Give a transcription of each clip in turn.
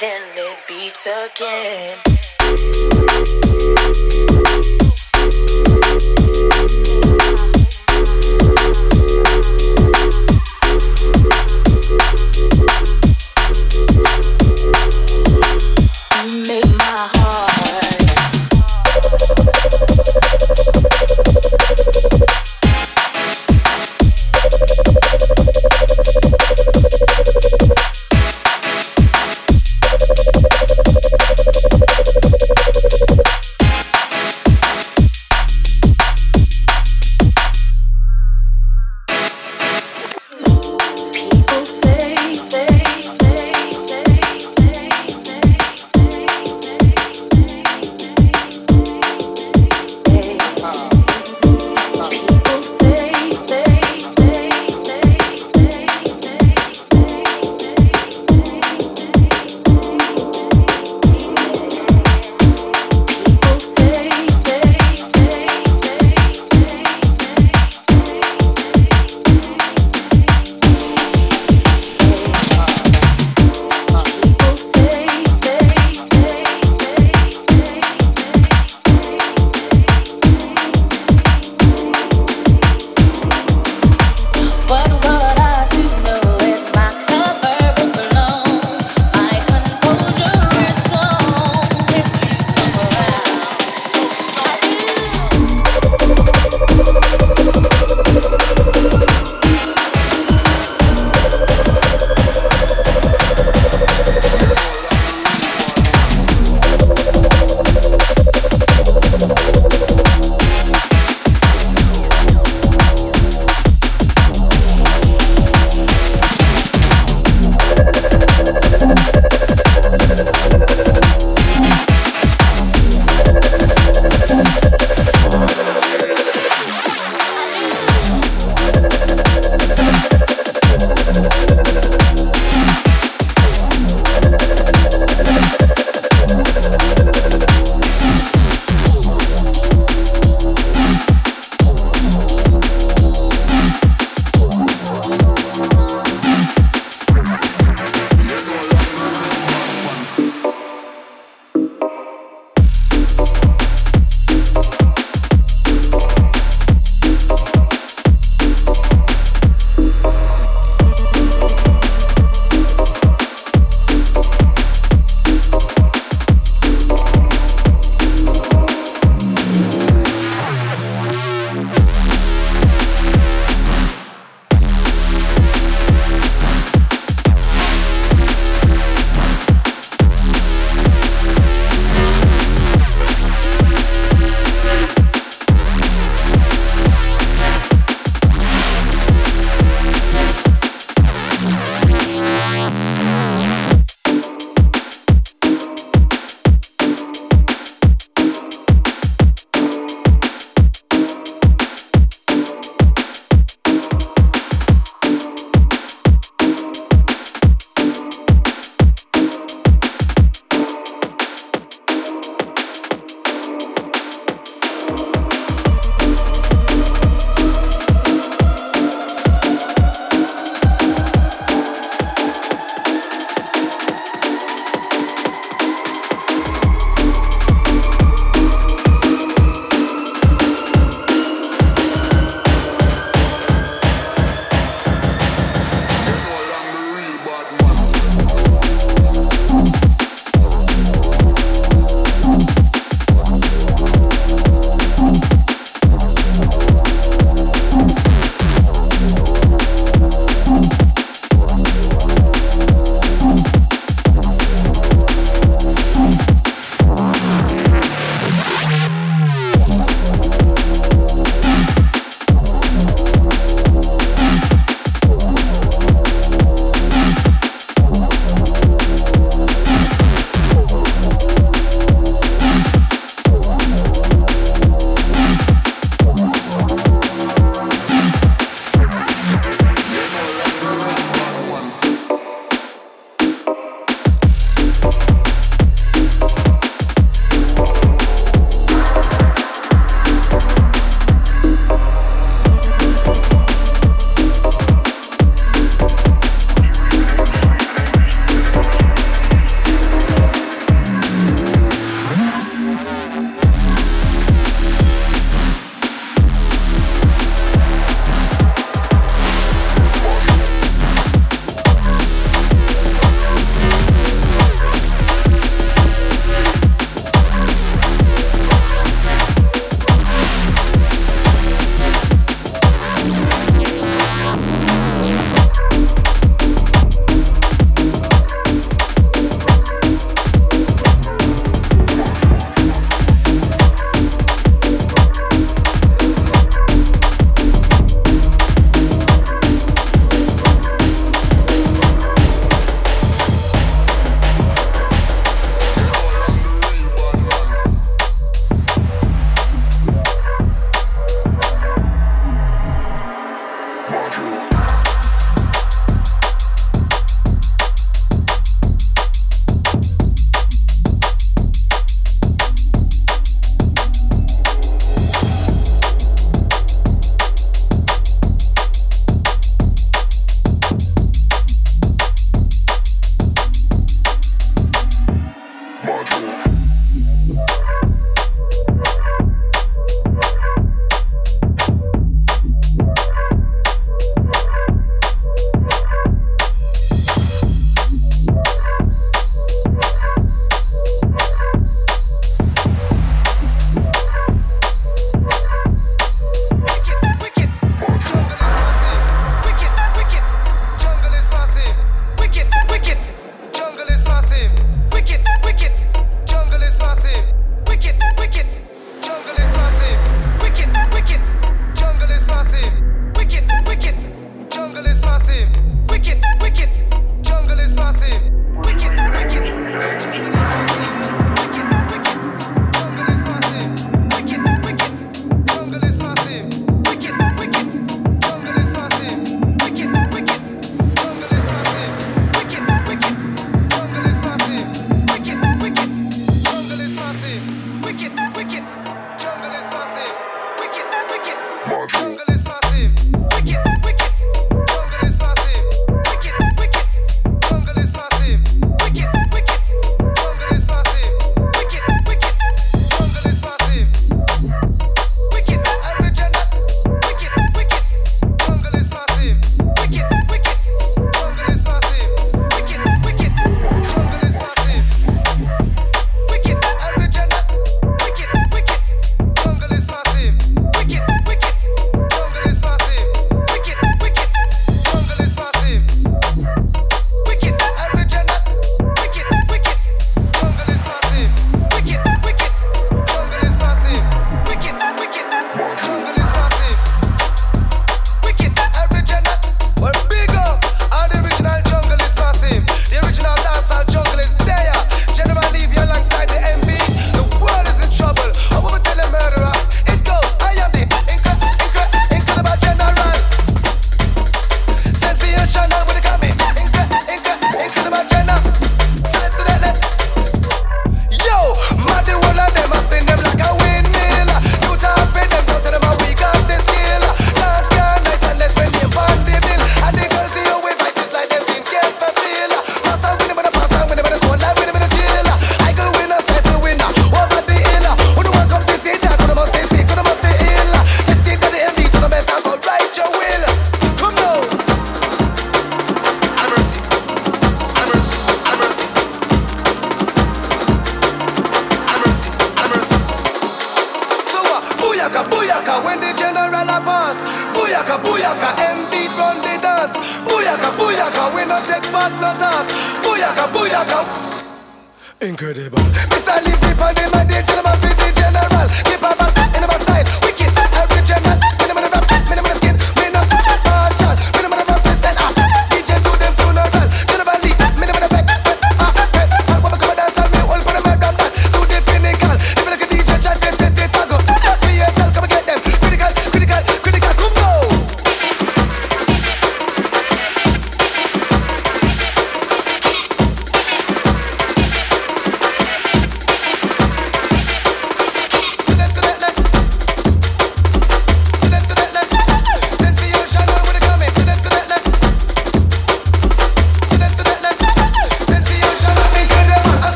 then it beats again.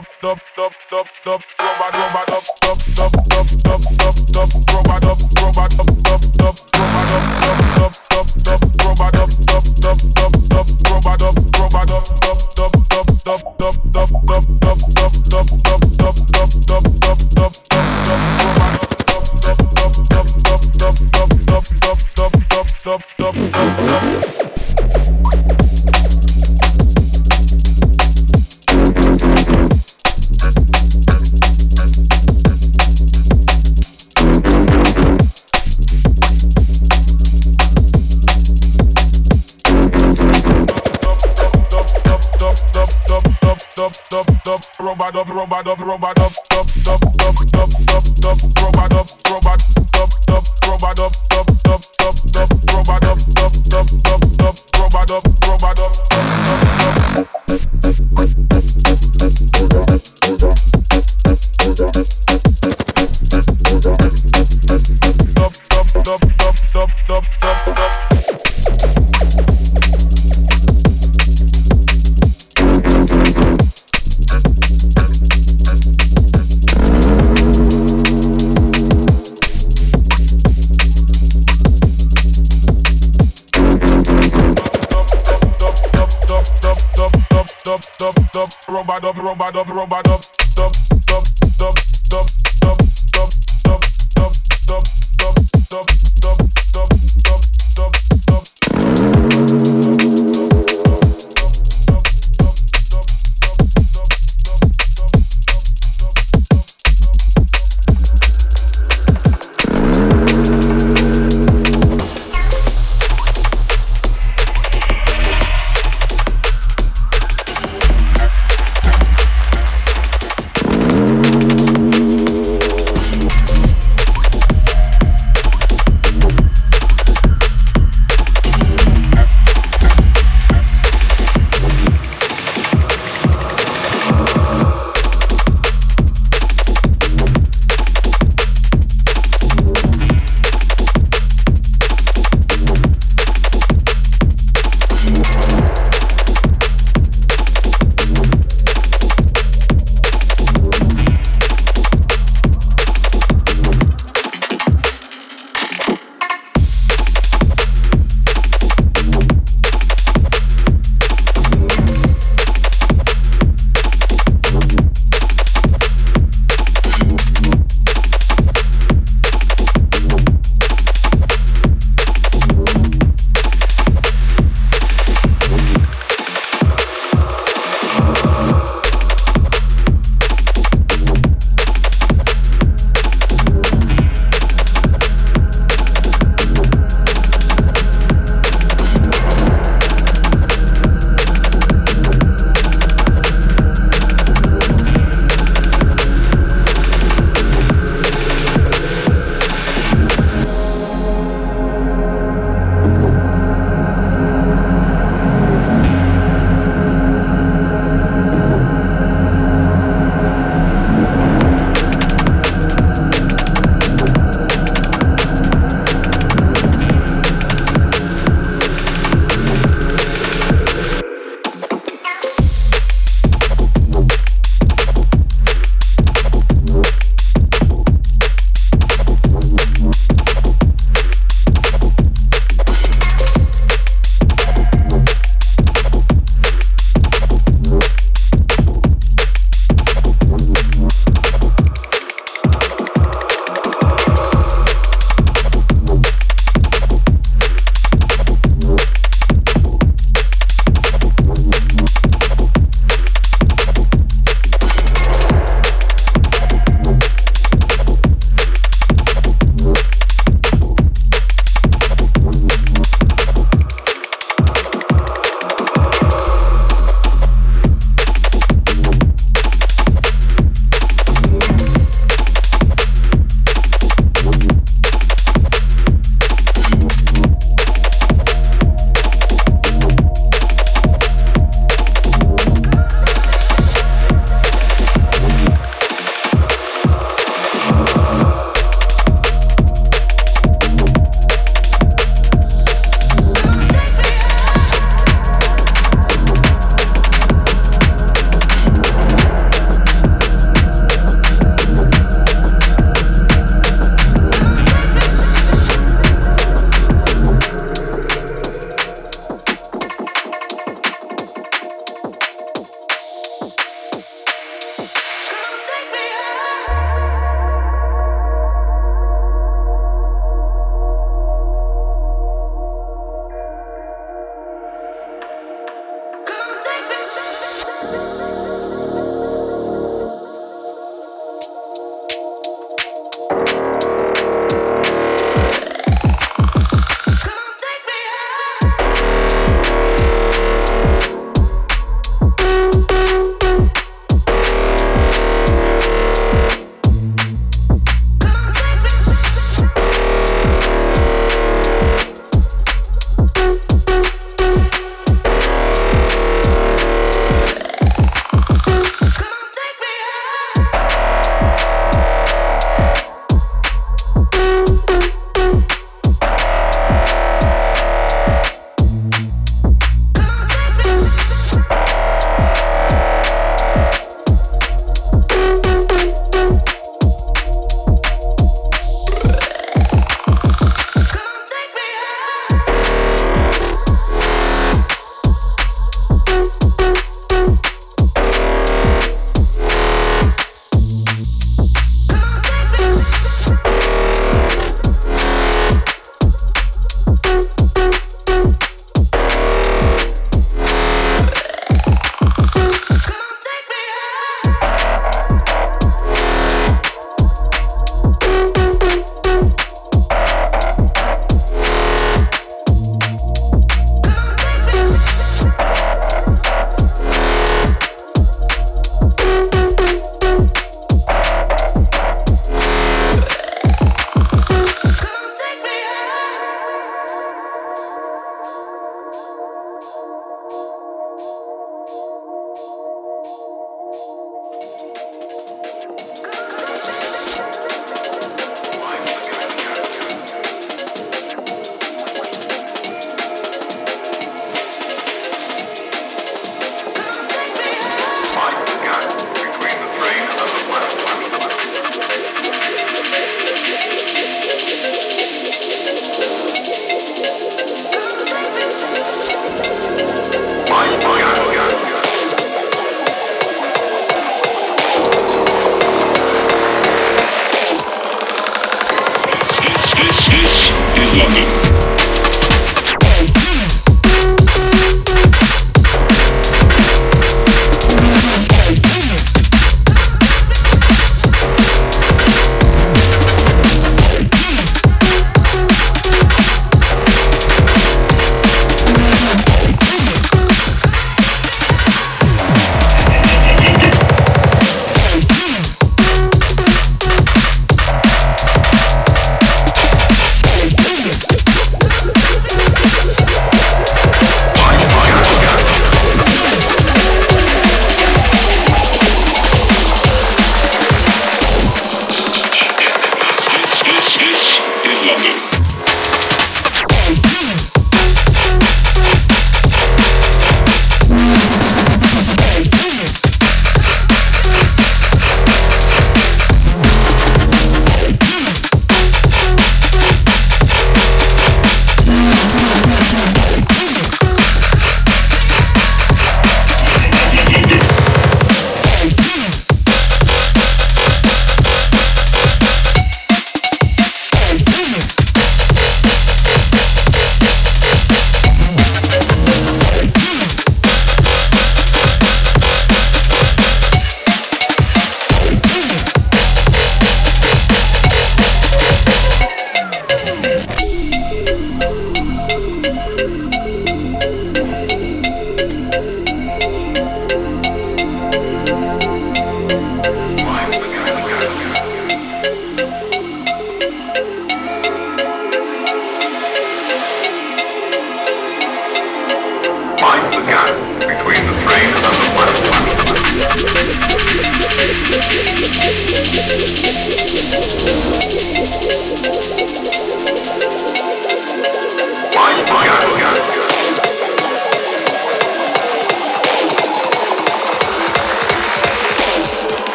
dub dub dub.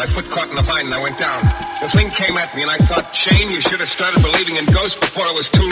My foot caught in the vine and I went down. The thing came at me and I thought, Shane, you should have started believing in ghosts before it was too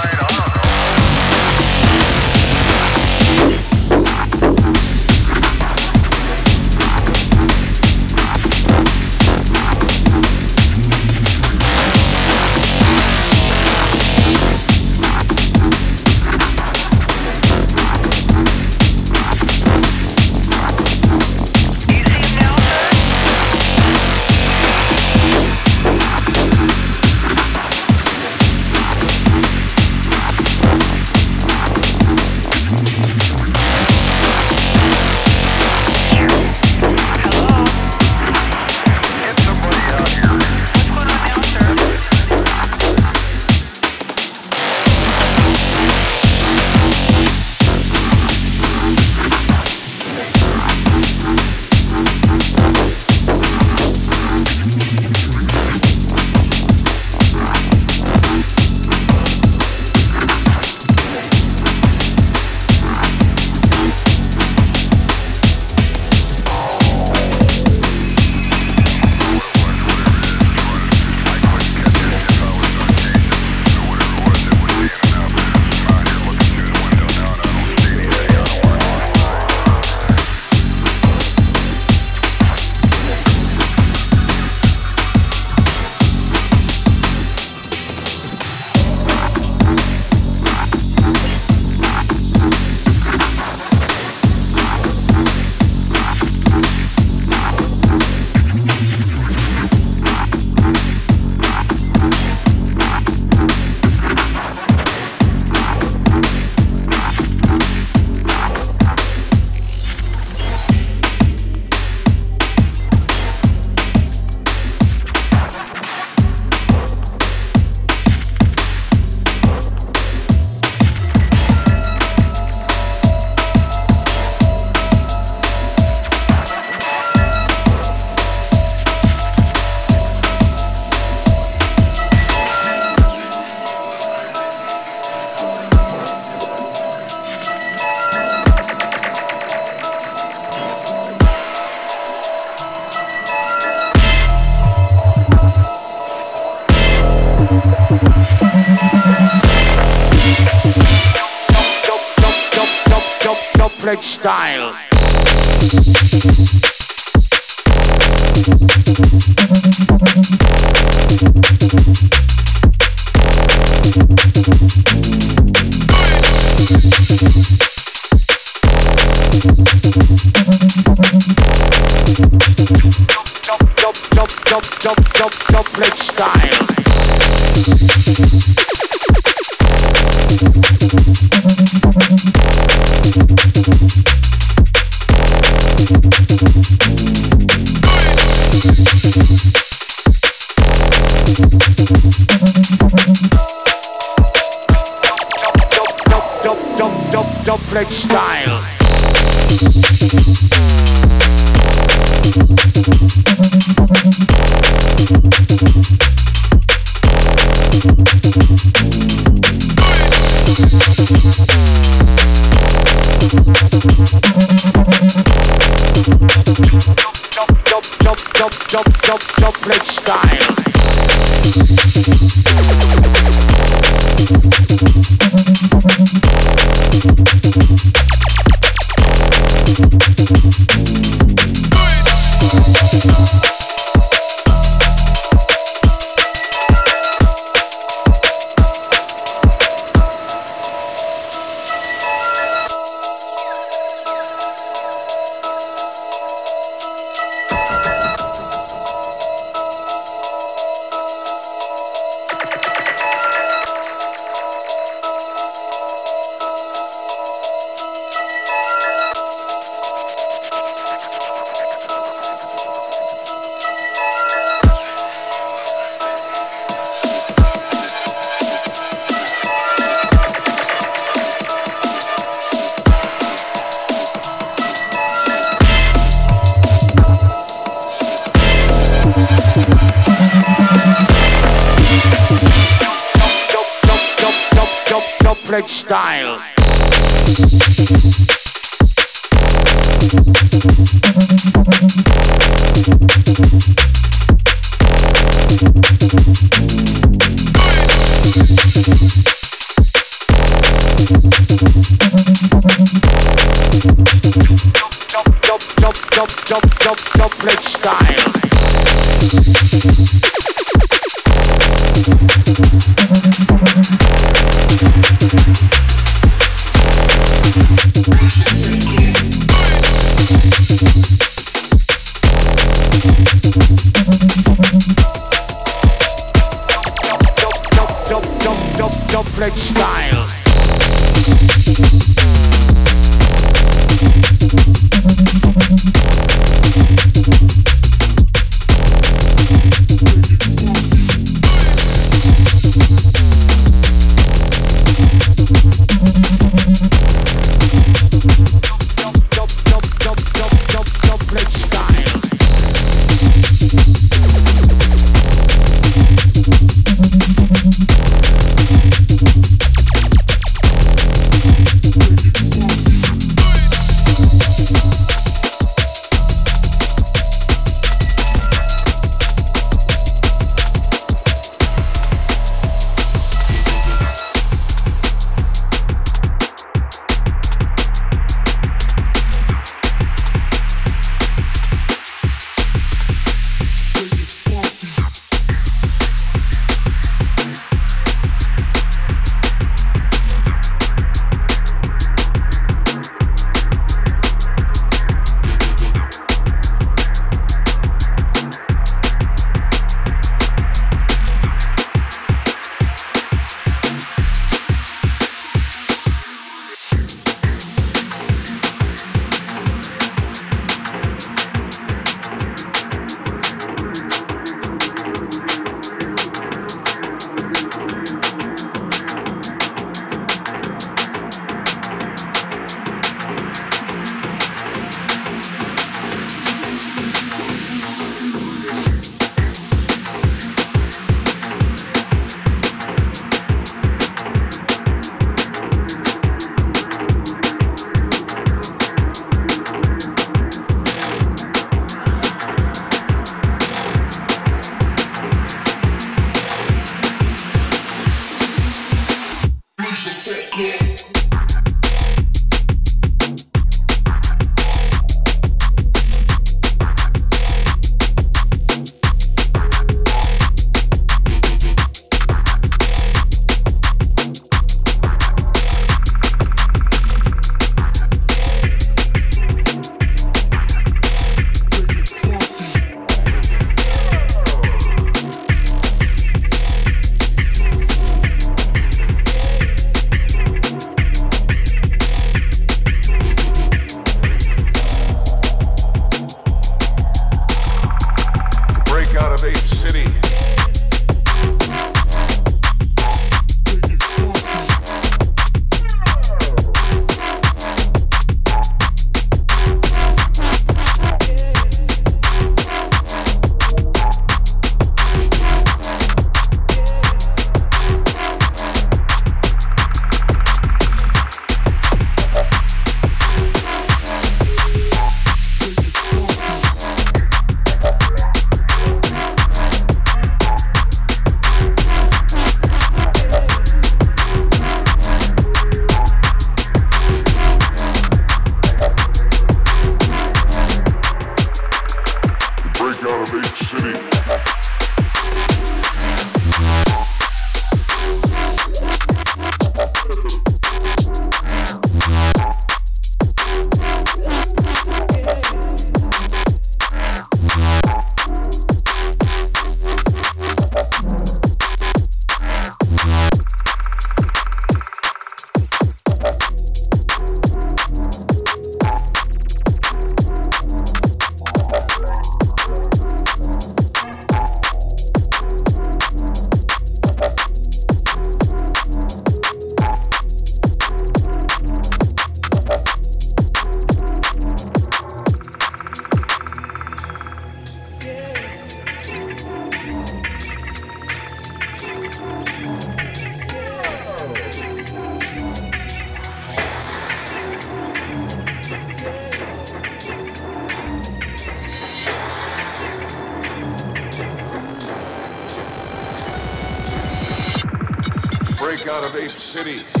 break out of ape cities.